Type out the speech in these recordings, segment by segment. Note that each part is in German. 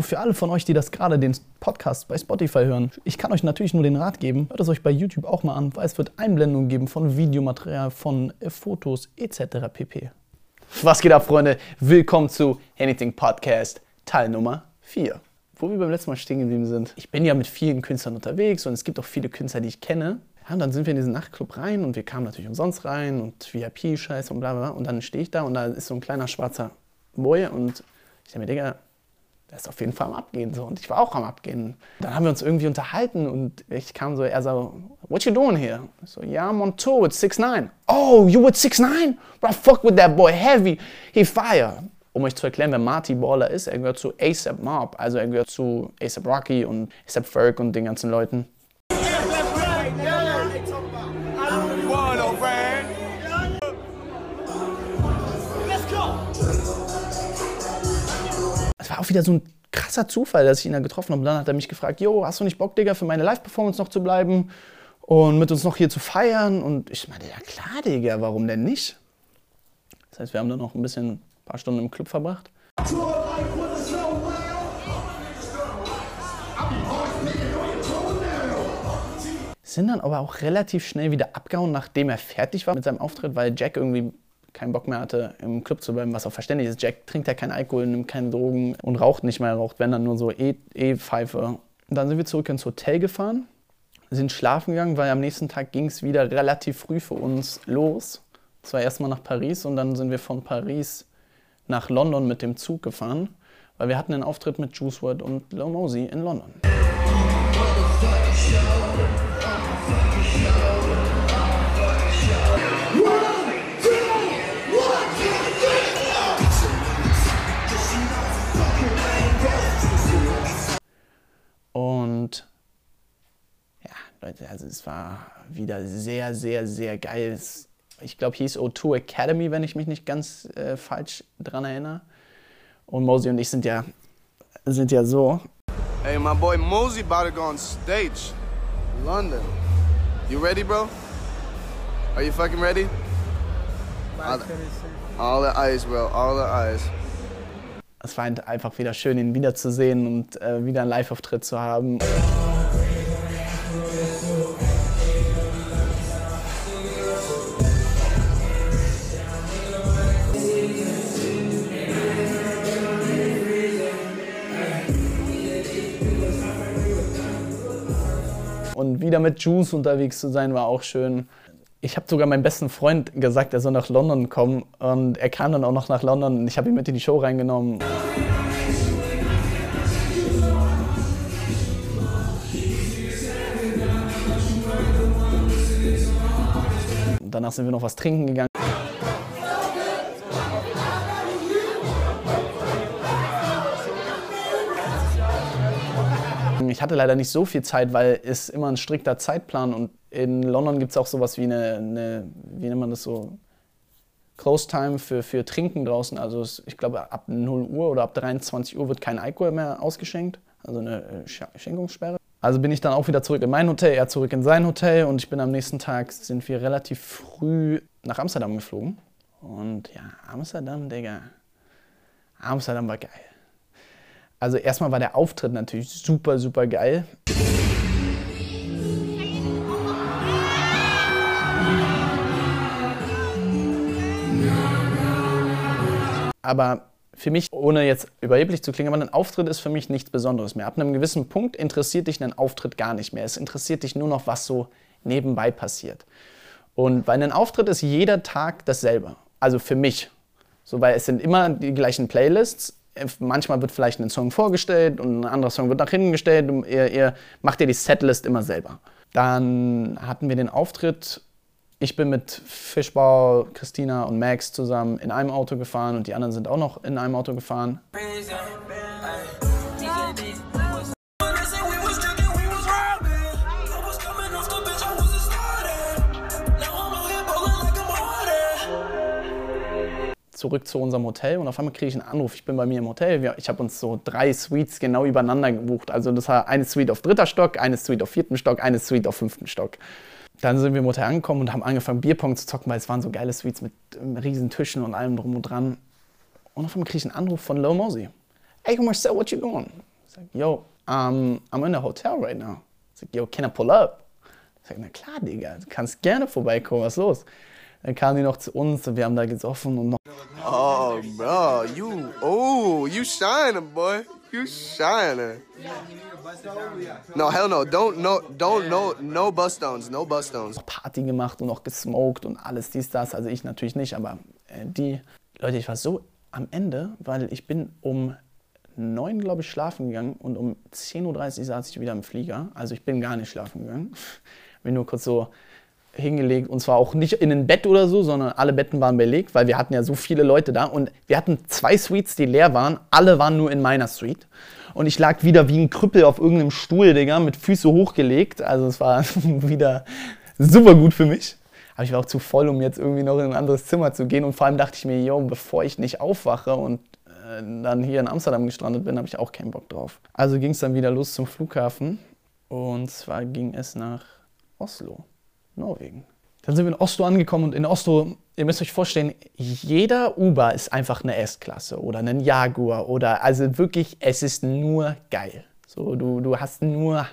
Für alle von euch, die das gerade den Podcast bei Spotify hören, ich kann euch natürlich nur den Rat geben, hört es euch bei YouTube auch mal an, weil es wird Einblendungen geben von Videomaterial, von äh, Fotos etc. pp. Was geht ab, Freunde? Willkommen zu Anything Podcast Teil Nummer 4. Wo wir beim letzten Mal stehen geblieben sind. Ich bin ja mit vielen Künstlern unterwegs und es gibt auch viele Künstler, die ich kenne. Ja, und dann sind wir in diesen Nachtclub rein und wir kamen natürlich umsonst rein und VIP-Scheiß und bla bla. Und dann stehe ich da und da ist so ein kleiner schwarzer Boy und ich denke mir, Digga, der ist auf jeden Fall am Abgehen so. Und ich war auch am Abgehen. Dann haben wir uns irgendwie unterhalten und ich kam so, er so, what you doing here? Ich so, yeah, I'm on tour with 6 9 Oh, you with 6 9 Bro, fuck with that boy, heavy, he fire. Um euch zu erklären, wer Marty Baller ist, er gehört zu ASAP Mob, also er gehört zu ASAP Rocky und ASAP Ferg und den ganzen Leuten. War auch wieder so ein krasser Zufall, dass ich ihn da getroffen habe. Und dann hat er mich gefragt, Jo, hast du nicht Bock, Digga, für meine Live-Performance noch zu bleiben und mit uns noch hier zu feiern? Und ich meinte, ja klar, Digga, warum denn nicht? Das heißt, wir haben dann noch ein bisschen, ein paar Stunden im Club verbracht. Sind dann aber auch relativ schnell wieder abgehauen, nachdem er fertig war mit seinem Auftritt, weil Jack irgendwie keinen Bock mehr hatte, im Club zu bleiben, was auch verständlich ist. Jack trinkt ja keinen Alkohol, nimmt keine Drogen und raucht nicht mehr. Er raucht, wenn dann nur so E-Pfeife. E dann sind wir zurück ins Hotel gefahren, sind schlafen gegangen, weil am nächsten Tag ging es wieder relativ früh für uns los. Zwar erstmal nach Paris und dann sind wir von Paris nach London mit dem Zug gefahren, weil wir hatten einen Auftritt mit Juice WRLD und Lil Mosey in London. Leute, also es war wieder sehr, sehr, sehr geil. Ich glaube, hieß O2 Academy, wenn ich mich nicht ganz äh, falsch dran erinnere. Und Mosey und ich sind ja, sind ja so. Hey, my boy Mosey about to go on stage. London. You ready, bro? Are you fucking ready? All the, all the eyes, bro. All the eyes es war einfach wieder schön, ihn wiederzusehen und äh, wieder einen Live-Auftritt zu haben. Und wieder mit Juice unterwegs zu sein, war auch schön. Ich habe sogar meinem besten Freund gesagt, er soll nach London kommen. Und er kam dann auch noch nach London und ich habe ihn mit in die Show reingenommen. Danach sind wir noch was trinken gegangen. Ich hatte leider nicht so viel Zeit, weil es immer ein strikter Zeitplan und in London gibt es auch sowas wie eine, eine, wie nennt man das so, Close Time für, für Trinken draußen. Also ich glaube ab 0 Uhr oder ab 23 Uhr wird kein Alkohol mehr ausgeschenkt, also eine äh, Schenkungssperre. Also bin ich dann auch wieder zurück in mein Hotel, er zurück in sein Hotel und ich bin am nächsten Tag, sind wir relativ früh nach Amsterdam geflogen. Und ja, Amsterdam, Digga, Amsterdam war geil. Also erstmal war der Auftritt natürlich super, super geil. Aber für mich, ohne jetzt überheblich zu klingen, aber ein Auftritt ist für mich nichts Besonderes mehr. Ab einem gewissen Punkt interessiert dich ein Auftritt gar nicht mehr. Es interessiert dich nur noch, was so nebenbei passiert. Und bei einem Auftritt ist jeder Tag dasselbe. Also für mich. So, weil es sind immer die gleichen Playlists. Manchmal wird vielleicht ein Song vorgestellt und ein anderer Song wird nach hinten gestellt. Ihr, ihr macht ihr die Setlist immer selber. Dann hatten wir den Auftritt ich bin mit Fischbau, Christina und Max zusammen in einem Auto gefahren und die anderen sind auch noch in einem Auto gefahren. Zurück zu unserem Hotel und auf einmal kriege ich einen Anruf. Ich bin bei mir im Hotel. Ich habe uns so drei Suites genau übereinander gebucht. Also das war eine Suite auf dritter Stock, eine Suite auf vierten Stock, eine Suite auf fünften Stock. Dann sind wir im Hotel angekommen und haben angefangen, Bierpong zu zocken, weil es waren so geile Suites mit ähm, riesen Tischen und allem drum und dran. Und auf einmal kriege ich einen Anruf von Lil Mosey. Hey Marcel, what you doing? sag, yo, um, I'm in a hotel right now. Sag, yo, can I pull up? Sag, na klar, Digga, du kannst gerne vorbeikommen, was ist los? Dann kamen die noch zu uns und wir haben da gesoffen und noch. Oh, bro, you, oh, you shining, boy. You shining. No, hell no. Don't, no, don't, no, no bus stones, no bus stones. Party gemacht und noch gesmoked und alles dies, das. Also ich natürlich nicht, aber äh, die Leute, ich war so am Ende, weil ich bin um neun, glaube ich, schlafen gegangen und um 10.30 Uhr saß ich wieder im Flieger. Also ich bin gar nicht schlafen gegangen. Bin nur kurz so hingelegt und zwar auch nicht in ein Bett oder so, sondern alle Betten waren belegt, weil wir hatten ja so viele Leute da und wir hatten zwei Suites, die leer waren. Alle waren nur in meiner Suite und ich lag wieder wie ein Krüppel auf irgendeinem Stuhl, Digga, mit Füße hochgelegt. Also es war wieder super gut für mich. Aber ich war auch zu voll, um jetzt irgendwie noch in ein anderes Zimmer zu gehen und vor allem dachte ich mir, yo, bevor ich nicht aufwache und äh, dann hier in Amsterdam gestrandet bin, habe ich auch keinen Bock drauf. Also ging es dann wieder los zum Flughafen und zwar ging es nach Oslo. Norwegen. Dann sind wir in Oslo angekommen und in Oslo, ihr müsst euch vorstellen, jeder Uber ist einfach eine S-Klasse oder ein Jaguar oder also wirklich, es ist nur geil. So, du, du hast nur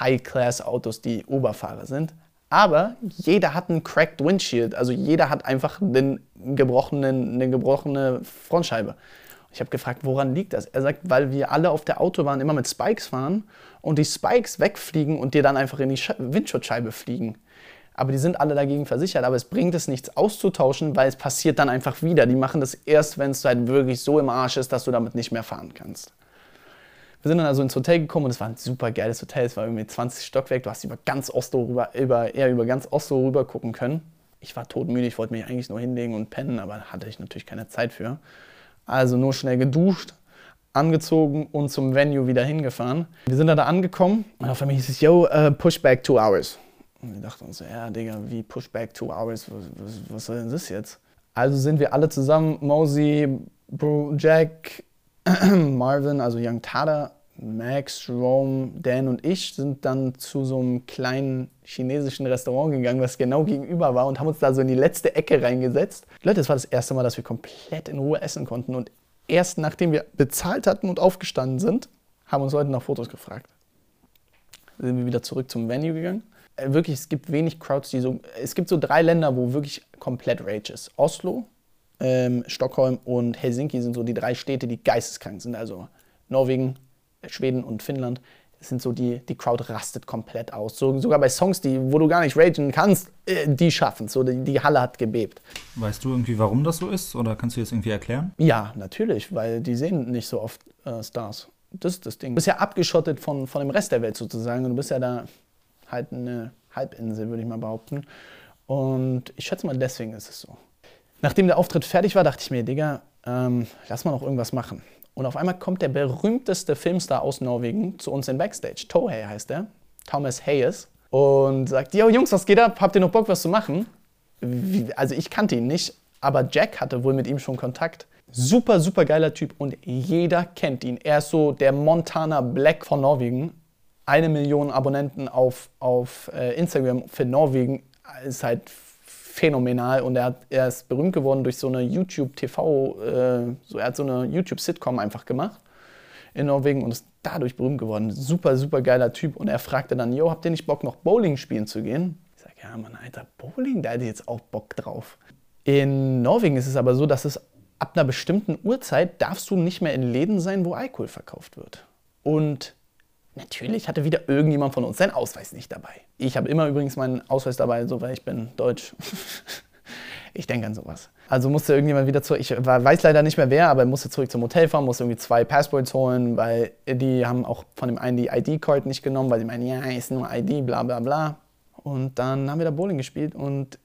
High-Class-Autos, die Uberfahrer sind. Aber jeder hat einen cracked Windshield, also jeder hat einfach einen gebrochenen, eine gebrochene Frontscheibe. Ich habe gefragt, woran liegt das? Er sagt, weil wir alle auf der Autobahn immer mit Spikes fahren und die Spikes wegfliegen und dir dann einfach in die Windschutzscheibe fliegen aber die sind alle dagegen versichert. Aber es bringt es nichts auszutauschen, weil es passiert dann einfach wieder. Die machen das erst, wenn es halt wirklich so im Arsch ist, dass du damit nicht mehr fahren kannst. Wir sind dann also ins Hotel gekommen und es war ein super geiles Hotel. Es war irgendwie 20 Stockwerk. Du hast über ganz Oslo rüber, über, eher über ganz Oslo rüber gucken können. Ich war todmüde. Ich wollte mich eigentlich nur hinlegen und pennen, aber hatte ich natürlich keine Zeit für. Also nur schnell geduscht, angezogen und zum Venue wieder hingefahren. Wir sind dann da angekommen und auf einmal hieß es, yo, uh, push back two hours. Und wir dachten uns so, ja, Digga, wie Pushback two hours, was, was, soll denn das jetzt? Also sind wir alle zusammen, Mosey, Bro, Jack, Marvin, also Young Tada, Max, Rome, Dan und ich sind dann zu so einem kleinen chinesischen Restaurant gegangen, was genau gegenüber war und haben uns da so in die letzte Ecke reingesetzt. Leute, das war das erste Mal, dass wir komplett in Ruhe essen konnten und erst nachdem wir bezahlt hatten und aufgestanden sind, haben uns Leute nach Fotos gefragt. Sind wir wieder zurück zum Venue gegangen wirklich, es gibt wenig Crowds, die so. Es gibt so drei Länder, wo wirklich komplett Rage ist. Oslo, ähm, Stockholm und Helsinki sind so die drei Städte, die geisteskrank sind. Also Norwegen, Schweden und Finnland. Sind so die, die Crowd rastet komplett aus. So, sogar bei Songs, die, wo du gar nicht ragen kannst, äh, die schaffen es. So, die, die Halle hat gebebt. Weißt du irgendwie, warum das so ist? Oder kannst du das irgendwie erklären? Ja, natürlich, weil die sehen nicht so oft äh, Stars. Das ist das Ding. Du bist ja abgeschottet von, von dem Rest der Welt sozusagen. Und du bist ja da halt eine Halbinsel, würde ich mal behaupten. Und ich schätze mal, deswegen ist es so. Nachdem der Auftritt fertig war, dachte ich mir, Digga, ähm, lass mal noch irgendwas machen. Und auf einmal kommt der berühmteste Filmstar aus Norwegen zu uns in Backstage. Tohei heißt er, Thomas Hayes. Und sagt, yo Jungs, was geht ab? Habt ihr noch Bock, was zu machen? Wie, also ich kannte ihn nicht, aber Jack hatte wohl mit ihm schon Kontakt. Super, super geiler Typ und jeder kennt ihn. Er ist so der Montana Black von Norwegen eine Million Abonnenten auf, auf äh, Instagram für Norwegen ist halt phänomenal und er, hat, er ist berühmt geworden durch so eine YouTube-TV, äh, so, er hat so eine YouTube-Sitcom einfach gemacht in Norwegen und ist dadurch berühmt geworden. Super, super geiler Typ. Und er fragte dann, yo, habt ihr nicht Bock noch Bowling spielen zu gehen? Ich sage, ja, Mann, Alter, Bowling, da hätte ich jetzt auch Bock drauf. In Norwegen ist es aber so, dass es ab einer bestimmten Uhrzeit darfst du nicht mehr in Läden sein, wo Alkohol verkauft wird. Und Natürlich hatte wieder irgendjemand von uns seinen Ausweis nicht dabei. Ich habe immer übrigens meinen Ausweis dabei, so weil ich bin deutsch. ich denke an sowas. Also musste irgendjemand wieder zurück. Ich weiß leider nicht mehr wer, aber musste zurück zum Hotel fahren, musste irgendwie zwei Passports holen, weil die haben auch von dem einen die ID-Card nicht genommen, weil sie meinen, ja, ist nur ID, bla bla bla. Und dann haben wir da Bowling gespielt und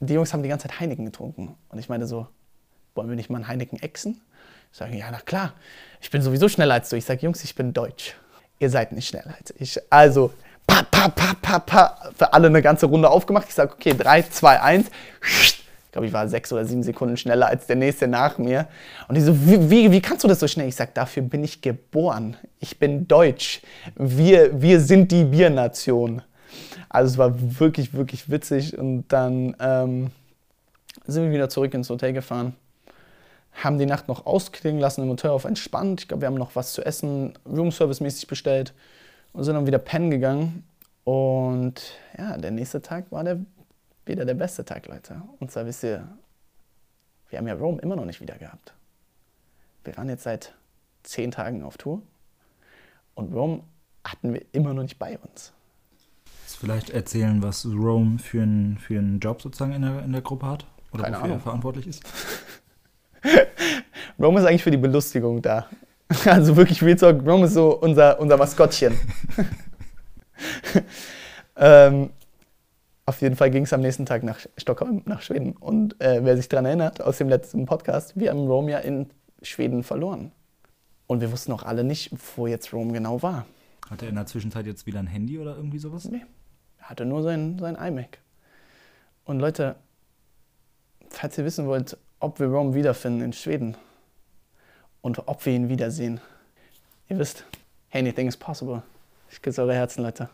die Jungs haben die ganze Zeit Heineken getrunken. Und ich meinte so, wollen wir nicht mal einen Heineken exen? Ich sage, ja, na klar, ich bin sowieso schneller als du. Ich sage, Jungs, ich bin deutsch ihr seid nicht schneller als ich. Also, pa, pa, pa, pa, pa, für alle eine ganze Runde aufgemacht. Ich sage, okay, 3, 2, 1. Ich glaube, ich war sechs oder sieben Sekunden schneller als der nächste nach mir. Und die so, wie, wie, wie kannst du das so schnell? Ich sage, dafür bin ich geboren. Ich bin deutsch. Wir, wir sind die Biernation. Also es war wirklich, wirklich witzig. Und dann ähm, sind wir wieder zurück ins Hotel gefahren haben die Nacht noch ausklingen lassen im Hotel auf entspannt. Ich glaube, wir haben noch was zu essen, Roomservice-mäßig bestellt und sind dann wieder pennen gegangen. Und ja, der nächste Tag war der, wieder der beste Tag, Leute. Und zwar wisst ihr, wir haben ja Rome immer noch nicht wieder gehabt. Wir waren jetzt seit zehn Tagen auf Tour und Rome hatten wir immer noch nicht bei uns. Kannst du vielleicht erzählen, was Rome für einen für einen Job sozusagen in der, in der Gruppe hat? Oder Keine wofür Ahnung. er verantwortlich ist? Rome ist eigentlich für die Belustigung da. Also wirklich Real Talk, Rome ist so unser, unser Maskottchen. ähm, auf jeden Fall ging es am nächsten Tag nach Stockholm, nach Schweden. Und äh, wer sich daran erinnert, aus dem letzten Podcast, wir haben Rome ja in Schweden verloren. Und wir wussten auch alle nicht, wo jetzt Rome genau war. Hat er in der Zwischenzeit jetzt wieder ein Handy oder irgendwie sowas? Nee, er hatte nur sein, sein iMac. Und Leute, falls ihr wissen wollt, ob wir Rome wiederfinden in Schweden und ob wir ihn wiedersehen, ihr wisst, anything is possible. Ich küsse eure Herzen, Leute.